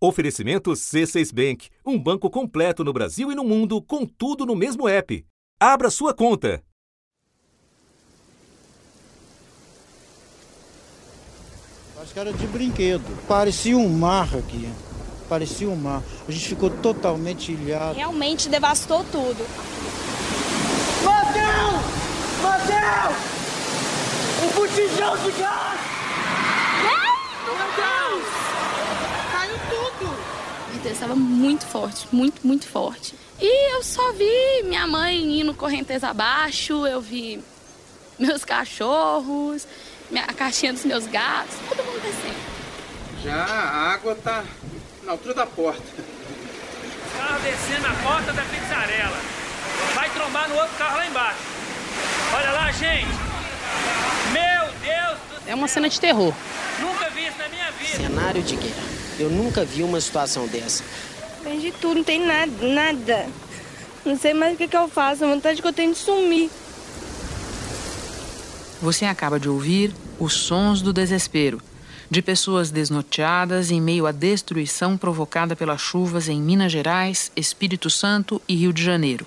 Oferecimento C6 Bank, um banco completo no Brasil e no mundo, com tudo no mesmo app. Abra sua conta. Acho que era de brinquedo. Parecia um mar aqui. Parecia um mar. A gente ficou totalmente ilhado. Realmente devastou tudo. Mateus! Mateus! Um botijão de gás! Meu Deus! Caiu tudo! Estava muito forte, muito, muito forte. E eu só vi minha mãe indo correnteza abaixo, eu vi meus cachorros, a caixinha dos meus gatos, todo mundo descendo. Já a água tá na altura da porta. Carro descendo na porta da pizzarela. Vai trombar no outro carro lá embaixo. Olha lá, gente. Meu Deus do céu. É uma cena de terror. Nunca vi isso na minha vida. Cenário de guerra. Eu nunca vi uma situação dessa. Vende tudo, não tem nada, nada. Não sei mais o que, que eu faço, a vontade que eu tenho de sumir. Você acaba de ouvir os sons do desespero de pessoas desnorteadas em meio à destruição provocada pelas chuvas em Minas Gerais, Espírito Santo e Rio de Janeiro.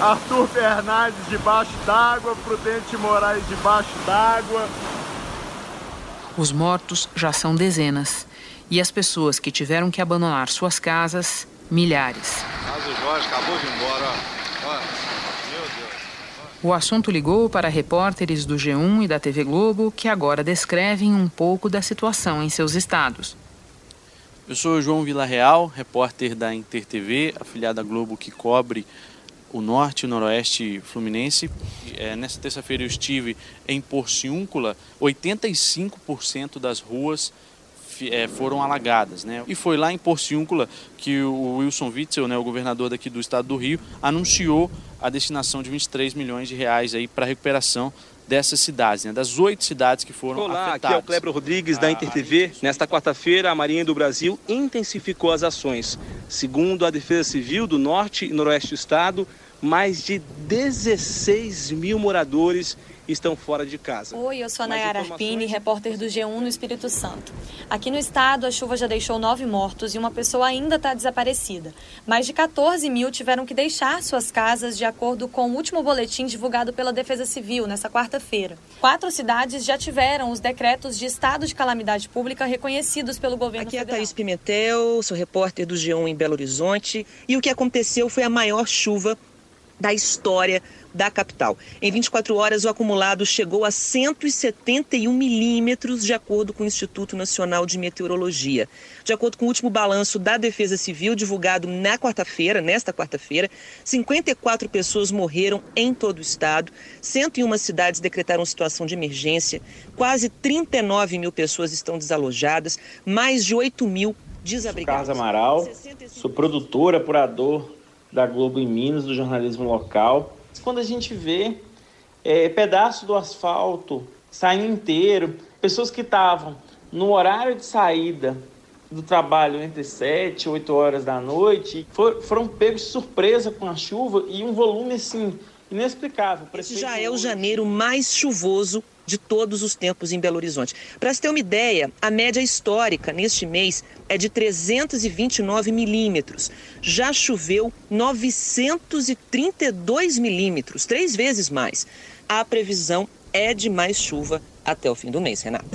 Arthur Fernandes debaixo d'água, Prudente Moraes debaixo d'água. Os mortos já são dezenas e as pessoas que tiveram que abandonar suas casas, milhares. Mas o Jorge acabou de ir embora, ó. ó. Meu Deus. O assunto ligou para repórteres do G1 e da TV Globo que agora descrevem um pouco da situação em seus estados. Eu sou João Villarreal, repórter da Inter TV, afiliada Globo que cobre o norte e o noroeste fluminense. É, nessa terça-feira eu estive em Porciúncula, 85% das ruas é, foram alagadas. Né? E foi lá em Porciúncula que o Wilson Witzel, né, o governador daqui do estado do Rio, anunciou a destinação de 23 milhões de reais para a recuperação dessas cidades, né, das oito cidades que foram Olá, afetadas. aqui é o Kleber Rodrigues da Inter TV. Nesta quarta-feira, a Marinha do Brasil intensificou as ações. Segundo a Defesa Civil do Norte e Noroeste do Estado, mais de 16 mil moradores estão fora de casa. Oi, eu sou a Nayara Arpini, repórter do G1 no Espírito Santo. Aqui no estado, a chuva já deixou nove mortos e uma pessoa ainda está desaparecida. Mais de 14 mil tiveram que deixar suas casas, de acordo com o último boletim divulgado pela Defesa Civil nesta quarta-feira. Quatro cidades já tiveram os decretos de estado de calamidade pública reconhecidos pelo governo Aqui federal. é a Thaís Pimentel, sou repórter do G1 em Belo Horizonte. E o que aconteceu foi a maior chuva da história da capital. Em 24 horas, o acumulado chegou a 171 milímetros, de acordo com o Instituto Nacional de Meteorologia. De acordo com o último balanço da Defesa Civil, divulgado na quarta-feira, nesta quarta-feira, 54 pessoas morreram em todo o estado, 101 cidades decretaram situação de emergência, quase 39 mil pessoas estão desalojadas, mais de 8 mil desabrigadas. Carlos Amaral, sou produtor, apurador da Globo em Minas, do jornalismo local quando a gente vê é, pedaço do asfalto saindo inteiro, pessoas que estavam no horário de saída do trabalho entre 7 e 8 horas da noite for, foram pegos de surpresa com a chuva e um volume assim inexplicável. Esse já é o janeiro mais chuvoso de todos os tempos em Belo Horizonte. Para se ter uma ideia, a média histórica neste mês é de 329 milímetros. Já choveu 932 milímetros, três vezes mais. A previsão é de mais chuva até o fim do mês, Renata.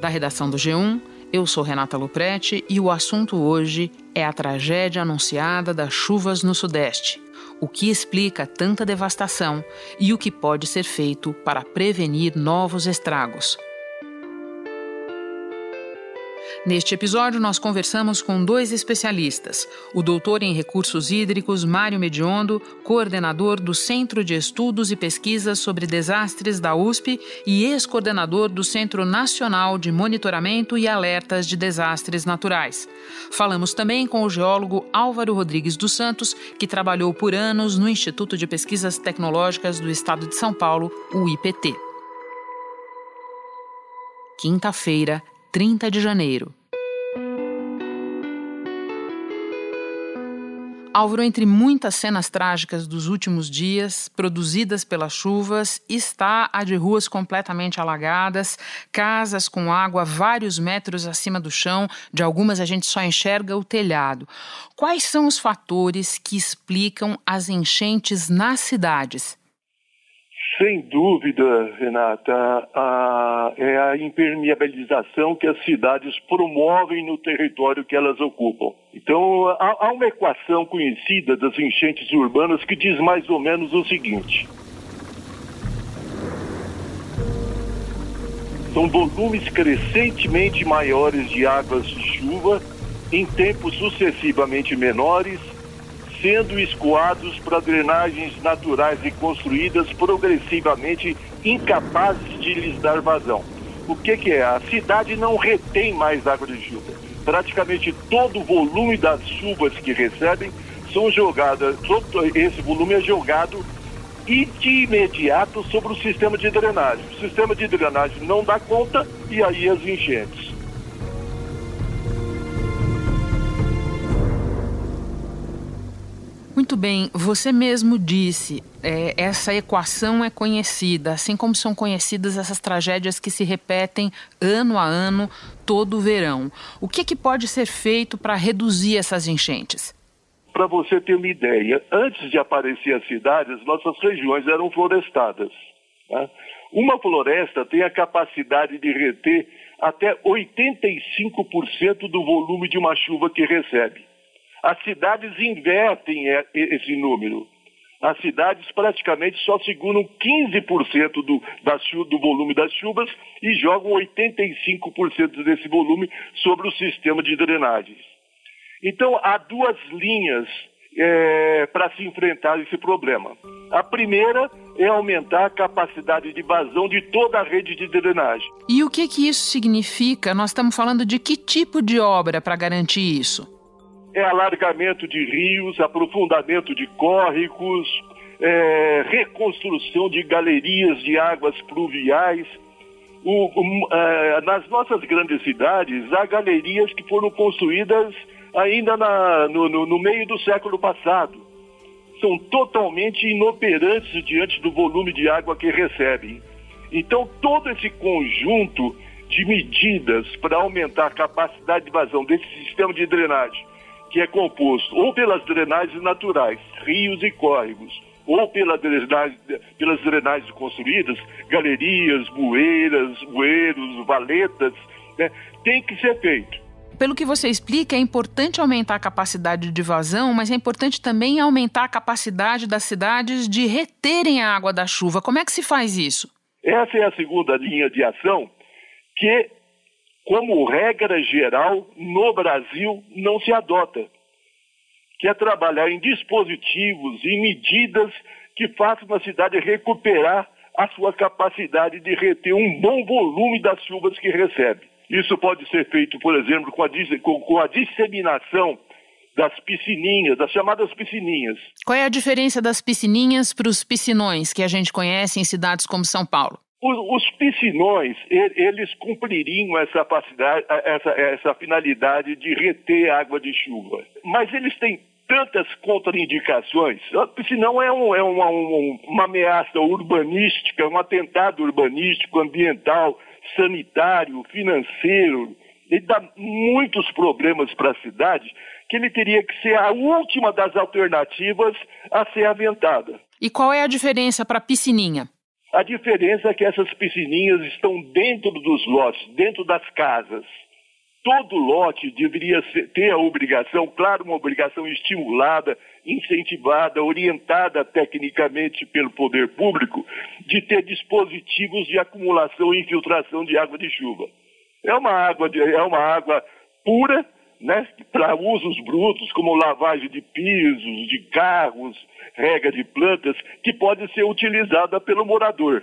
Da redação do G1, eu sou Renata Luprete e o assunto hoje é a tragédia anunciada das chuvas no Sudeste. O que explica tanta devastação e o que pode ser feito para prevenir novos estragos. Neste episódio, nós conversamos com dois especialistas: o doutor em recursos hídricos Mário Mediondo, coordenador do Centro de Estudos e Pesquisas sobre Desastres da USP e ex-coordenador do Centro Nacional de Monitoramento e Alertas de Desastres Naturais. Falamos também com o geólogo Álvaro Rodrigues dos Santos, que trabalhou por anos no Instituto de Pesquisas Tecnológicas do Estado de São Paulo, o IPT. Quinta-feira, 30 de janeiro. Álvaro, entre muitas cenas trágicas dos últimos dias, produzidas pelas chuvas, está a de ruas completamente alagadas, casas com água vários metros acima do chão, de algumas a gente só enxerga o telhado. Quais são os fatores que explicam as enchentes nas cidades? Sem dúvida, Renata, a, é a impermeabilização que as cidades promovem no território que elas ocupam. Então, há, há uma equação conhecida das enchentes urbanas que diz mais ou menos o seguinte: são volumes crescentemente maiores de águas de chuva em tempos sucessivamente menores sendo escoados para drenagens naturais e construídas progressivamente incapazes de lhes dar vazão. O que, que é? A cidade não retém mais água de chuva. Praticamente todo o volume das chuvas que recebem são jogadas, esse volume é jogado e de imediato sobre o sistema de drenagem. O sistema de drenagem não dá conta e aí as enchentes. Muito bem, você mesmo disse, é, essa equação é conhecida, assim como são conhecidas essas tragédias que se repetem ano a ano, todo o verão. O que, que pode ser feito para reduzir essas enchentes? Para você ter uma ideia, antes de aparecer as cidades, nossas regiões eram florestadas. Tá? Uma floresta tem a capacidade de reter até 85% do volume de uma chuva que recebe. As cidades invertem esse número. As cidades praticamente só seguram 15% do, da, do volume das chuvas e jogam 85% desse volume sobre o sistema de drenagens. Então, há duas linhas é, para se enfrentar esse problema. A primeira é aumentar a capacidade de vazão de toda a rede de drenagem. E o que, que isso significa? Nós estamos falando de que tipo de obra para garantir isso? É alargamento de rios, aprofundamento de córregos, é, reconstrução de galerias de águas pluviais. O, é, nas nossas grandes cidades, há galerias que foram construídas ainda na, no, no, no meio do século passado. São totalmente inoperantes diante do volume de água que recebem. Então, todo esse conjunto de medidas para aumentar a capacidade de vazão desse sistema de drenagem, que é composto ou pelas drenagens naturais, rios e córregos, ou pela drenagem, pelas drenagens construídas, galerias, bueiras, bueiros, valetas, né, tem que ser feito. Pelo que você explica, é importante aumentar a capacidade de vazão, mas é importante também aumentar a capacidade das cidades de reterem a água da chuva. Como é que se faz isso? Essa é a segunda linha de ação que como regra geral, no Brasil não se adota, que é trabalhar em dispositivos e medidas que façam a cidade recuperar a sua capacidade de reter um bom volume das chuvas que recebe. Isso pode ser feito, por exemplo, com a, com a disseminação das piscininhas, das chamadas piscininhas. Qual é a diferença das piscininhas para os piscinões que a gente conhece em cidades como São Paulo? Os, piscinões, eles cumpririam essa, essa, essa finalidade de reter água de chuva. Mas eles têm tantas contraindicações. O piscinão é, um, é uma, um, uma ameaça urbanística, um atentado urbanístico, ambiental, sanitário, financeiro. Ele dá muitos problemas para a cidade que ele teria que ser a última das alternativas a ser aventada. E qual é a diferença para a piscininha? A diferença é que essas piscininhas estão dentro dos lotes, dentro das casas. Todo lote deveria ter a obrigação, claro, uma obrigação estimulada, incentivada, orientada tecnicamente pelo poder público, de ter dispositivos de acumulação e infiltração de água de chuva. É uma água, de, é uma água pura, né, para usos brutos, como lavagem de pisos, de carros, rega de plantas, que pode ser utilizada pelo morador.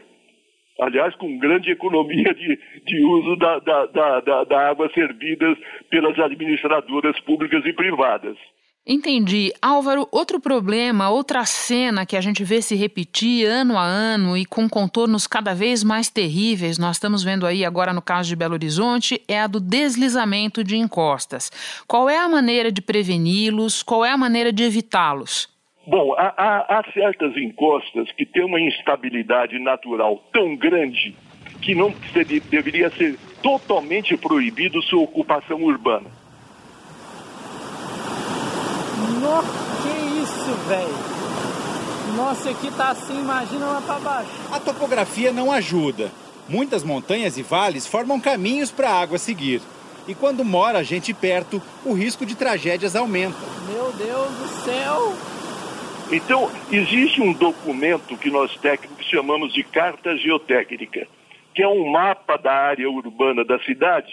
Aliás, com grande economia de, de uso da, da, da, da, água servida pelas administradoras públicas e privadas. Entendi. Álvaro, outro problema, outra cena que a gente vê se repetir ano a ano e com contornos cada vez mais terríveis, nós estamos vendo aí agora no caso de Belo Horizonte, é a do deslizamento de encostas. Qual é a maneira de preveni-los? Qual é a maneira de evitá-los? Bom, há, há, há certas encostas que têm uma instabilidade natural tão grande que não deveria ser totalmente proibido sua ocupação urbana. Nossa, que isso, velho? Nossa, aqui tá assim, imagina lá para baixo. A topografia não ajuda. Muitas montanhas e vales formam caminhos para a água seguir. E quando mora gente perto, o risco de tragédias aumenta. Meu Deus do céu! Então, existe um documento que nós técnicos chamamos de carta geotécnica, que é um mapa da área urbana da cidade,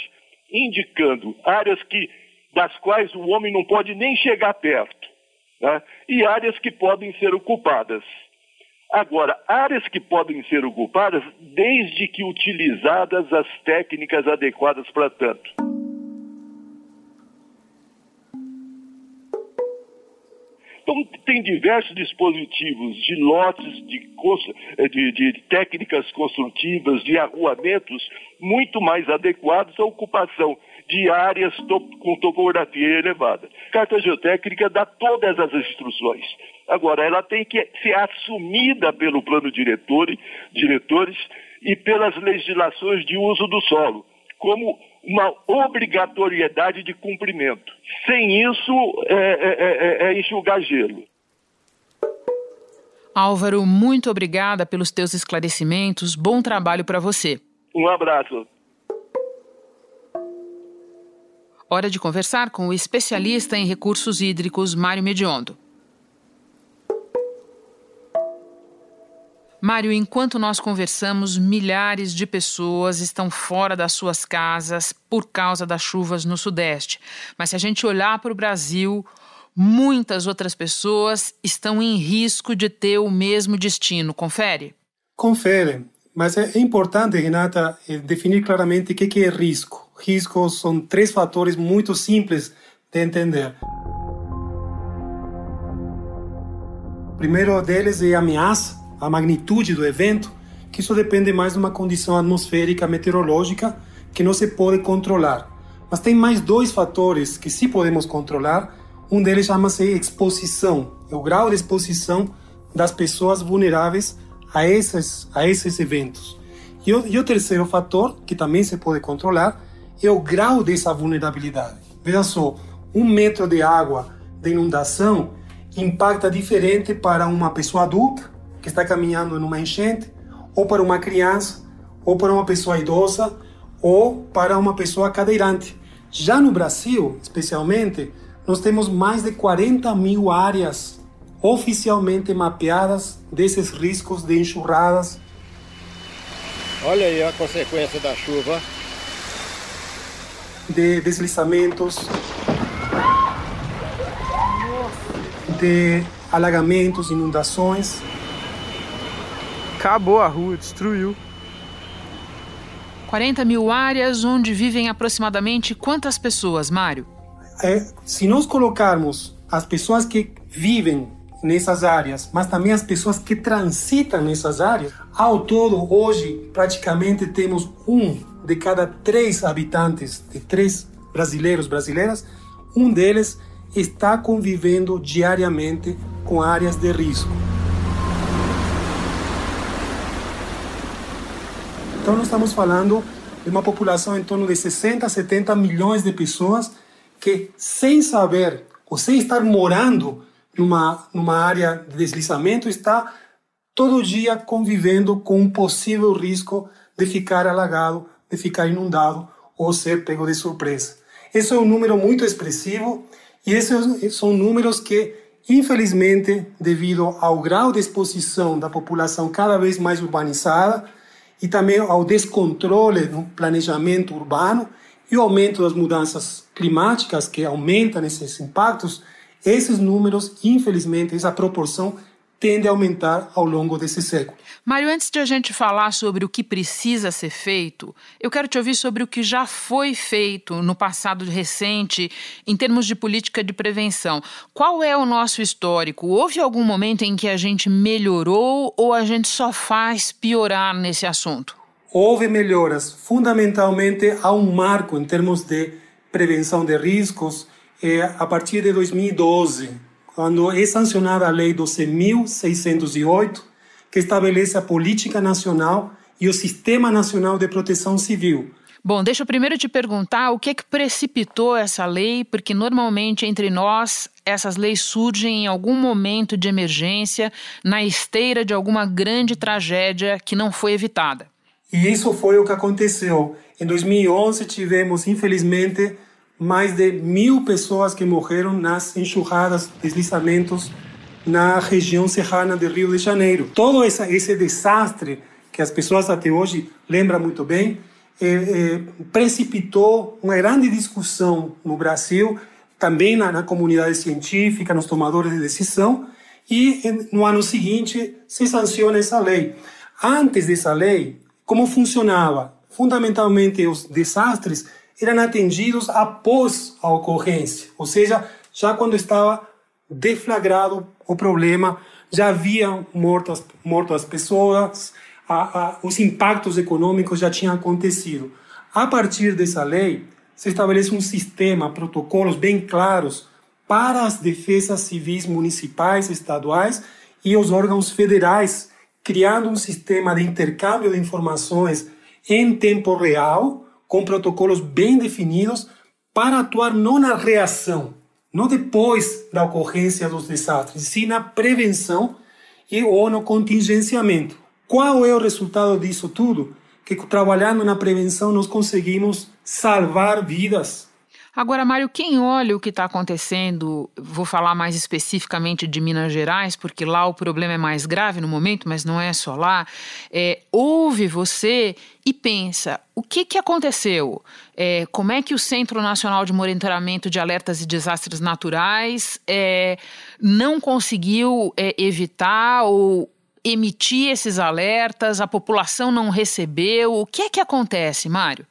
indicando áreas que das quais o homem não pode nem chegar perto, né? e áreas que podem ser ocupadas. Agora, áreas que podem ser ocupadas desde que utilizadas as técnicas adequadas para tanto. Então, tem diversos dispositivos de lotes, de, de, de, técnicas construtivas, de arruamentos muito mais adequados à ocupação de áreas com topografia elevada. Carta Geotécnica dá todas as instruções. Agora, ela tem que ser assumida pelo plano diretor, diretores e pelas legislações de uso do solo, como uma obrigatoriedade de cumprimento. Sem isso, é, é, é, é enxugar gelo. Álvaro, muito obrigada pelos teus esclarecimentos. Bom trabalho para você. Um abraço. Hora de conversar com o especialista em recursos hídricos, Mário Mediondo. Mário, enquanto nós conversamos, milhares de pessoas estão fora das suas casas por causa das chuvas no Sudeste. Mas se a gente olhar para o Brasil, muitas outras pessoas estão em risco de ter o mesmo destino. Confere? Confere. Mas é importante, Renata, eh, definir claramente o que é risco riscos são três fatores muito simples de entender. O primeiro deles é a ameaça, a magnitude do evento, que isso depende mais de uma condição atmosférica meteorológica que não se pode controlar. Mas tem mais dois fatores que sim podemos controlar. Um deles chama-se exposição, é o grau de exposição das pessoas vulneráveis a esses, a esses eventos. E o, e o terceiro fator, que também se pode controlar, é o grau dessa vulnerabilidade. Veja só, um metro de água de inundação impacta diferente para uma pessoa adulta que está caminhando numa enchente, ou para uma criança, ou para uma pessoa idosa, ou para uma pessoa cadeirante. Já no Brasil, especialmente, nós temos mais de 40 mil áreas oficialmente mapeadas desses riscos de enxurradas. Olha aí a consequência da chuva de deslizamentos, de alagamentos, inundações. Acabou a rua, destruiu. 40 mil áreas onde vivem aproximadamente quantas pessoas, Mário? É, se nós colocarmos as pessoas que vivem nessas áreas, mas também as pessoas que transitam nessas áreas, ao todo, hoje, praticamente temos um de cada três habitantes, de três brasileiros, brasileiras, um deles está convivendo diariamente com áreas de risco. Então, nós estamos falando de uma população em torno de 60, 70 milhões de pessoas que, sem saber ou sem estar morando numa, numa área de deslizamento, está todo dia convivendo com um possível risco de ficar alagado de ficar inundado ou ser pego de surpresa. Esse é um número muito expressivo e esses são números que, infelizmente, devido ao grau de exposição da população cada vez mais urbanizada e também ao descontrole no planejamento urbano e o aumento das mudanças climáticas que aumentam esses impactos, esses números, infelizmente, essa proporção tende a aumentar ao longo desse século. Mário, antes de a gente falar sobre o que precisa ser feito, eu quero te ouvir sobre o que já foi feito no passado recente em termos de política de prevenção. Qual é o nosso histórico? Houve algum momento em que a gente melhorou ou a gente só faz piorar nesse assunto? Houve melhoras. Fundamentalmente, há um marco em termos de prevenção de riscos é, a partir de 2012 quando é sancionada a Lei 12.608, que estabelece a política nacional e o Sistema Nacional de Proteção Civil. Bom, deixa eu primeiro te perguntar o que é que precipitou essa lei, porque normalmente entre nós essas leis surgem em algum momento de emergência, na esteira de alguma grande tragédia que não foi evitada. E isso foi o que aconteceu. Em 2011 tivemos, infelizmente, mais de mil pessoas que morreram nas enxurradas, deslizamentos na região serrana de Rio de Janeiro. Todo esse desastre que as pessoas até hoje lembram muito bem, é, é, precipitou uma grande discussão no Brasil, também na, na, comunidade científica, nos tomadores de decisão, e no ano seguinte se sanciona essa lei. Antes dessa lei, como funcionava? Fundamentalmente, os desastres eram atendidos após a ocorrência, ou seja, já quando estava deflagrado o problema, já haviam morto as, morto as pessoas, a, a, os impactos econômicos já tinham acontecido. A partir dessa lei, se estabelece um sistema, protocolos bem claros para as defesas civis municipais, estaduais e os órgãos federais, criando um sistema de intercâmbio de informações em tempo real, com protocolos bem definidos para atuar não na reação, não depois da ocorrência dos desastres, sim na prevenção e ou no contingenciamento. Qual é o resultado disso tudo? Que trabalhando na prevenção nós conseguimos salvar vidas, Agora, Mário, quem olha o que está acontecendo, vou falar mais especificamente de Minas Gerais, porque lá o problema é mais grave no momento, mas não é só lá, é, ouve você e pensa: o que, que aconteceu? É, como é que o Centro Nacional de Monitoramento de Alertas e Desastres Naturais é, não conseguiu é, evitar ou emitir esses alertas, a população não recebeu? O que é que acontece, Mário?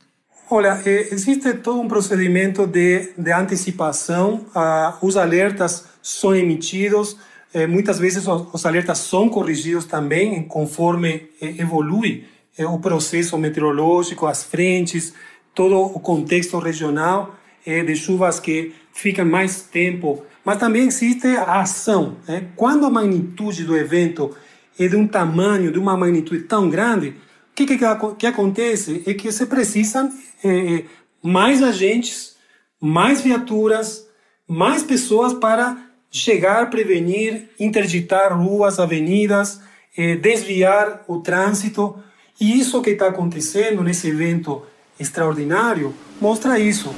Olha, existe todo um procedimento de, de antecipação. Ah, os alertas são emitidos, eh, muitas vezes os, os, alertas são corrigidos também conforme eh, evolui eh, o processo meteorológico, as frentes, todo o contexto regional eh, de chuvas que ficam mais tempo. Mas também existe a ação. Né? Quando a magnitude do evento é de um tamanho, de uma magnitude tão grande, que, que, que acontece é que se precisam é, mais agentes, mais viaturas, mais pessoas para chegar, prevenir, interditar ruas, avenidas, é, desviar o trânsito. E isso que está acontecendo nesse evento extraordinário mostra isso.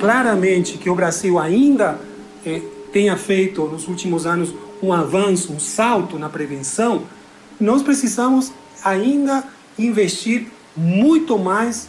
Claramente que o Brasil ainda é, tenha feito nos últimos anos um avanço, um salto na prevenção, nós precisamos ainda investir muito mais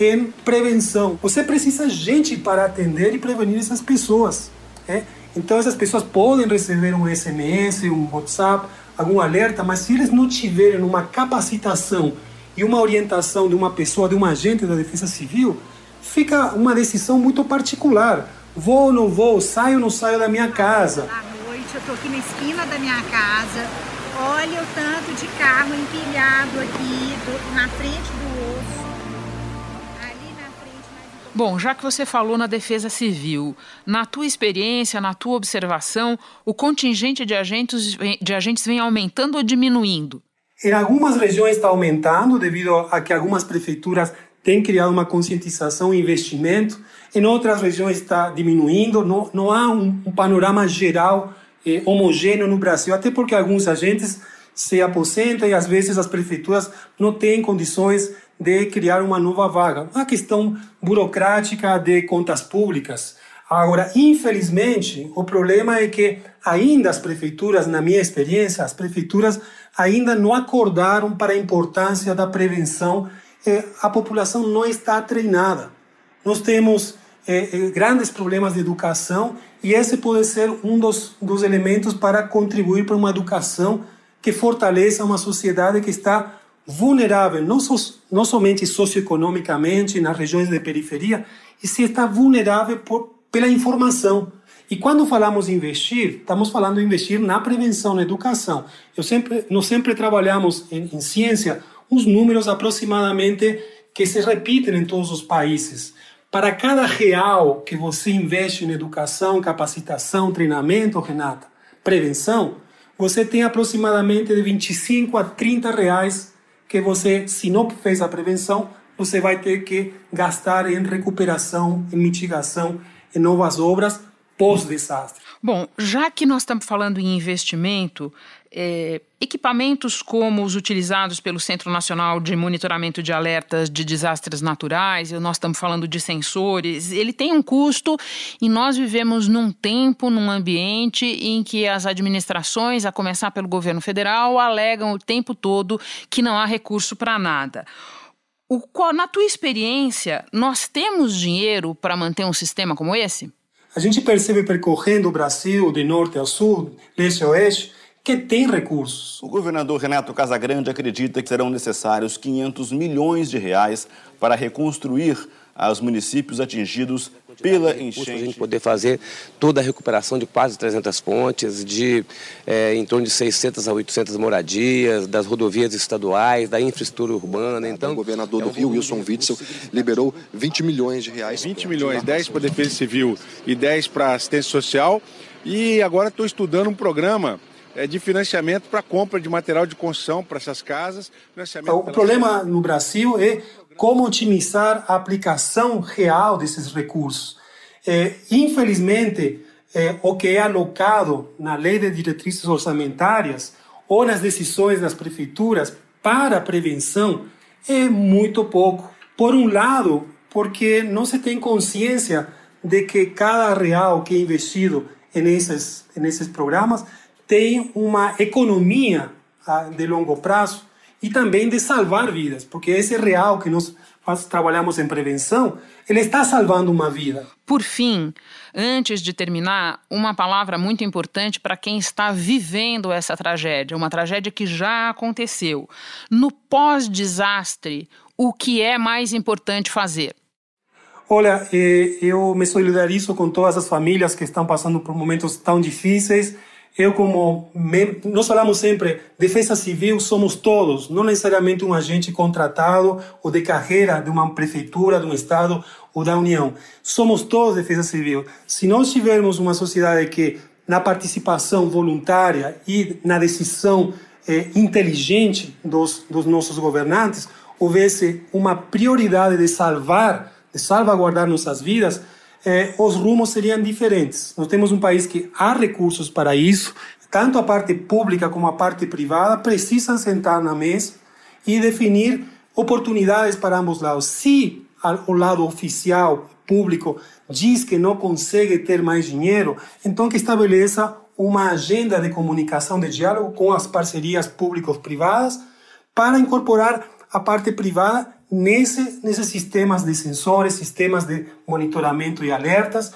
em prevenção. Você precisa de gente para atender e prevenir essas pessoas. É? Então essas pessoas podem receber um SMS, um WhatsApp, algum alerta, mas se eles não tiverem uma capacitação e uma orientação de uma pessoa, de um agente da Defesa Civil, fica uma decisão muito particular. Vou ou não vou, saio ou não saio da minha casa. Eu estou aqui na esquina da minha casa, Olha o tanto de carro empilhado aqui do, na frente do osso. Ali na frente. Mais... Bom, já que você falou na defesa civil, na tua experiência, na tua observação, o contingente de agentes, de agentes vem aumentando ou diminuindo? Em algumas regiões está aumentando devido a que algumas prefeituras têm criado uma conscientização e investimento. Em outras regiões está diminuindo. Não, não há um, um panorama geral eh, homogêneo no Brasil, até porque alguns agentes se aposentam e às vezes as prefeituras não têm condições de criar uma nova vaga. Uma questão burocrática de contas públicas. Agora, infelizmente, o problema é que ainda as prefeituras, na minha experiência, as prefeituras ainda não acordaram para a importância da prevenção. A população não está treinada. Nós temos eh, grandes problemas de educação e esse pode ser um dos, dos elementos para contribuir para uma educação que fortaleça uma sociedade que está vulnerável, não, so, não somente socioeconomicamente nas regiões de periferia, e se está vulnerável por, pela informação. E quando falamos investir, estamos falando investir na prevenção, na educação. Eu sempre, nós sempre trabalhamos em, em ciência uns números aproximadamente que se repetem em todos os países. Para cada real que você investe em educação, capacitação, treinamento, Renata, prevenção, você tem aproximadamente de 25 a 30 reais que você, se não fez a prevenção, você vai ter que gastar em recuperação, em mitigação, em novas obras pós-desastre. Bom, já que nós estamos falando em investimento, é, equipamentos como os utilizados pelo Centro Nacional de Monitoramento de Alertas de Desastres Naturais, nós estamos falando de sensores, ele tem um custo e nós vivemos num tempo, num ambiente em que as administrações, a começar pelo governo federal, alegam o tempo todo que não há recurso para nada. O, na tua experiência, nós temos dinheiro para manter um sistema como esse? A gente percebe percorrendo o Brasil de norte a sul, leste a oeste, que tem recursos. O governador Renato Casagrande acredita que serão necessários 500 milhões de reais para reconstruir os municípios atingidos pela enchente. A gente poder fazer toda a recuperação de quase 300 pontes, de é, em torno de 600 a 800 moradias, das rodovias estaduais, da infraestrutura urbana. Então, o governador do Rio, Wilson Witzel, liberou 20 milhões de reais. 20 milhões, 10 para a Defesa Civil e 10 para a assistência social. E agora estou estudando um programa é, de financiamento para compra de material de construção para essas casas. O problema no Brasil é como otimizar a aplicação real desses recursos. É, infelizmente, é, o que é alocado na lei de diretrizes orçamentárias ou nas decisões das prefeituras para a prevenção é muito pouco. Por um lado, porque não se tem consciência de que cada real que é investido nesses, nesses programas tem uma economia ah, de longo prazo e também de salvar vidas, porque esse real que nós trabalhamos em prevenção, ele está salvando uma vida. Por fim, antes de terminar, uma palavra muito importante para quem está vivendo essa tragédia, uma tragédia que já aconteceu. No pós-desastre, o que é mais importante fazer? Olha, eh, eu me solidarizo com todas as famílias que estão passando por momentos tão difíceis eu como nós falamos sempre defesa civil somos todos não necessariamente um agente contratado ou de carreira de uma prefeitura de um estado ou da união. Somos todos defesa civil. Se nós tivermos uma sociedade que na participação voluntária e na decisão eh, inteligente dos, dos nossos governantes houvesse uma prioridade de salvar de salvaguardar nossas vidas eh, os rumos seriam diferentes. Nós temos um país que há recursos para isso, tanto a parte pública como a parte privada precisam sentar na mesa e definir oportunidades para ambos lados. Se o lado oficial, público, diz que não consegue ter mais dinheiro, então que estabeleça uma agenda de comunicação, de diálogo com as parcerias públicos-privadas para incorporar a parte privada nesse, nesses sistemas de sensores, sistemas de monitoramento e alertas,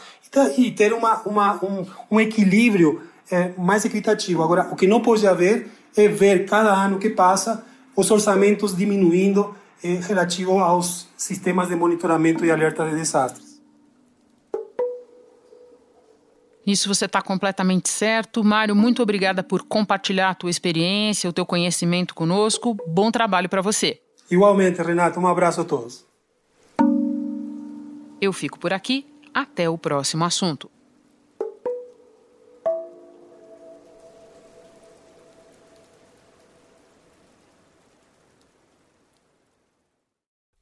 e ter uma, uma, um, um equilíbrio é, mais equitativo. Agora, o que não pode haver é ver cada ano que passa os orçamentos diminuindo é, relativo aos sistemas de monitoramento e alerta de desastres. Isso você está completamente certo. Mário, muito obrigada por compartilhar a tua experiência, o teu conhecimento conosco. Bom trabalho para você. Igualmente, Renato, um abraço a todos. Eu fico por aqui. Até o próximo assunto.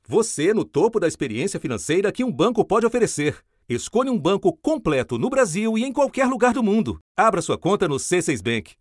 Você no topo da experiência financeira que um banco pode oferecer. Escolha um banco completo no Brasil e em qualquer lugar do mundo. Abra sua conta no C6 Bank.